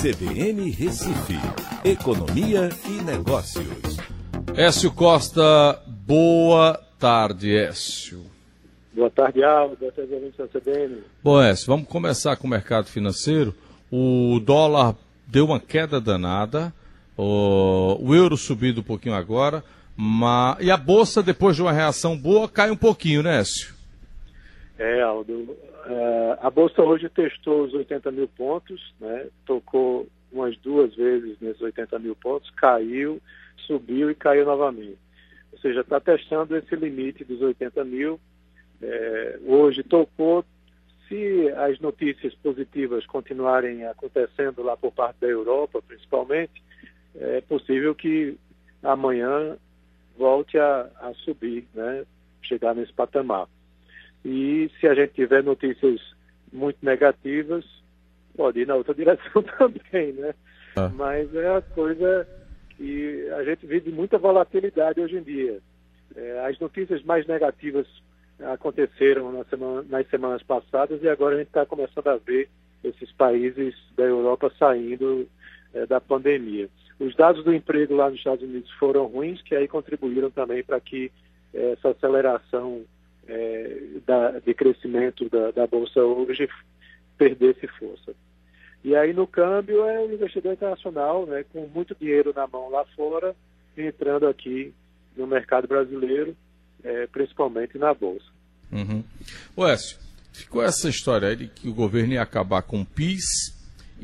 CBN Recife, Economia e Negócios. Écio Costa, boa tarde, Écio. Boa tarde, Aldo. Boa tarde, ouvintes da CBN. Bom, Écio, vamos começar com o mercado financeiro. O dólar deu uma queda danada, o, o euro subindo um pouquinho agora, mas... e a bolsa, depois de uma reação boa, cai um pouquinho, né, Écio? É, Aldo. Uh, a Bolsa hoje testou os 80 mil pontos, né? tocou umas duas vezes nesses 80 mil pontos, caiu, subiu e caiu novamente. Ou seja, está testando esse limite dos 80 mil. É, hoje tocou. Se as notícias positivas continuarem acontecendo lá por parte da Europa, principalmente, é possível que amanhã volte a, a subir, né? chegar nesse patamar. E se a gente tiver notícias muito negativas, pode ir na outra direção também, né? Ah. Mas é a coisa que a gente vive muita volatilidade hoje em dia. É, as notícias mais negativas aconteceram na semana, nas semanas passadas e agora a gente está começando a ver esses países da Europa saindo é, da pandemia. Os dados do emprego lá nos Estados Unidos foram ruins, que aí contribuíram também para que é, essa aceleração é, da, de crescimento da, da, Bolsa hoje perdesse força. E aí no câmbio é o investidor internacional, né, com muito dinheiro na mão lá fora, entrando aqui no mercado brasileiro, é, principalmente na Bolsa. Uhum. Écio, ficou essa história aí de que o governo ia acabar com o PIS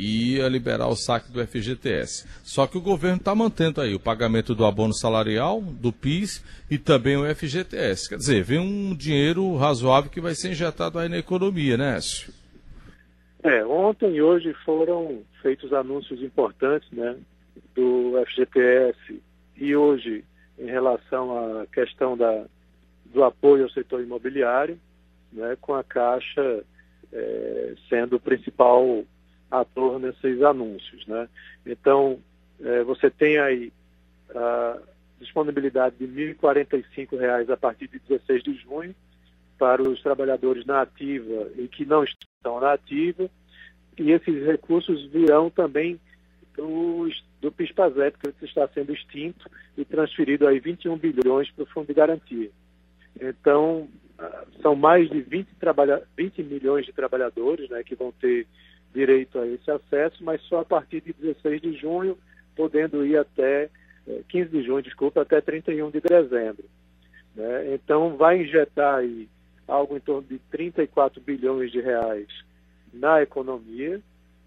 e ia liberar o saque do FGTS. Só que o governo está mantendo aí o pagamento do abono salarial, do PIS e também o FGTS. Quer dizer, vem um dinheiro razoável que vai ser injetado aí na economia, né, Écio? É, ontem e hoje foram feitos anúncios importantes, né, do FGTS e hoje em relação à questão da, do apoio ao setor imobiliário, né, com a Caixa é, sendo o principal ator nesses anúncios. Né? Então, é, você tem aí a disponibilidade de R$ 1.045 a partir de 16 de junho para os trabalhadores na ativa e que não estão na ativa, e esses recursos virão também do, do PIS-PASEP, que está sendo extinto e transferido aí 21 bilhões para o Fundo de Garantia. Então, são mais de 20, trabalha 20 milhões de trabalhadores né, que vão ter direito a esse acesso, mas só a partir de 16 de junho, podendo ir até 15 eh, de junho, desculpa, até 31 de dezembro. Né? Então vai injetar aí algo em torno de 34 bilhões de reais na economia,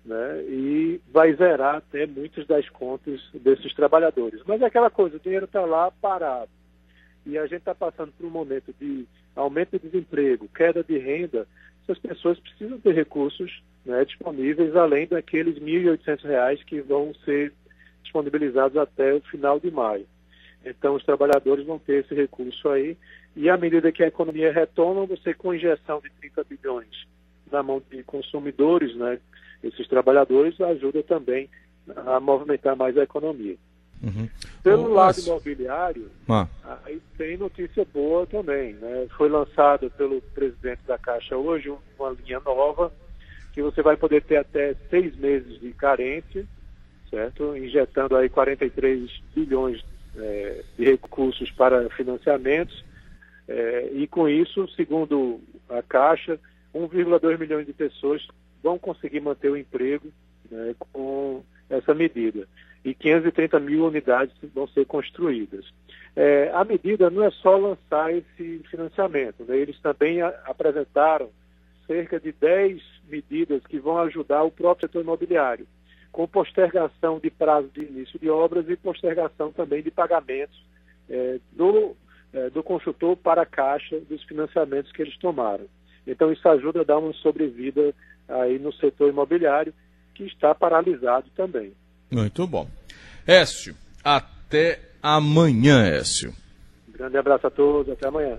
né? E vai zerar até muitas das contas desses trabalhadores. Mas é aquela coisa, o dinheiro está lá parado. E a gente está passando por um momento de aumento de desemprego, queda de renda, essas pessoas precisam ter recursos né, disponíveis, além daqueles R$ 1.800 que vão ser disponibilizados até o final de maio. Então, os trabalhadores vão ter esse recurso aí, e à medida que a economia retoma, você com injeção de 30 bilhões na mão de consumidores, né, esses trabalhadores, ajuda também a movimentar mais a economia. Uhum. Pelo lado mas... imobiliário, ah. aí tem notícia boa também. Né? Foi lançada pelo presidente da Caixa hoje uma linha nova que você vai poder ter até seis meses de carência, certo? Injetando aí 43 bilhões é, de recursos para financiamentos. É, e com isso, segundo a Caixa, 1,2 milhões de pessoas vão conseguir manter o emprego né, com essa medida e 530 mil unidades vão ser construídas. É, a medida não é só lançar esse financiamento, né? eles também a, apresentaram cerca de 10 medidas que vão ajudar o próprio setor imobiliário, com postergação de prazo de início de obras e postergação também de pagamentos é, do, é, do construtor para a caixa dos financiamentos que eles tomaram. Então isso ajuda a dar uma sobrevida aí no setor imobiliário, que está paralisado também. Muito bom. Écio, até amanhã, Écio. Um grande abraço a todos, até amanhã.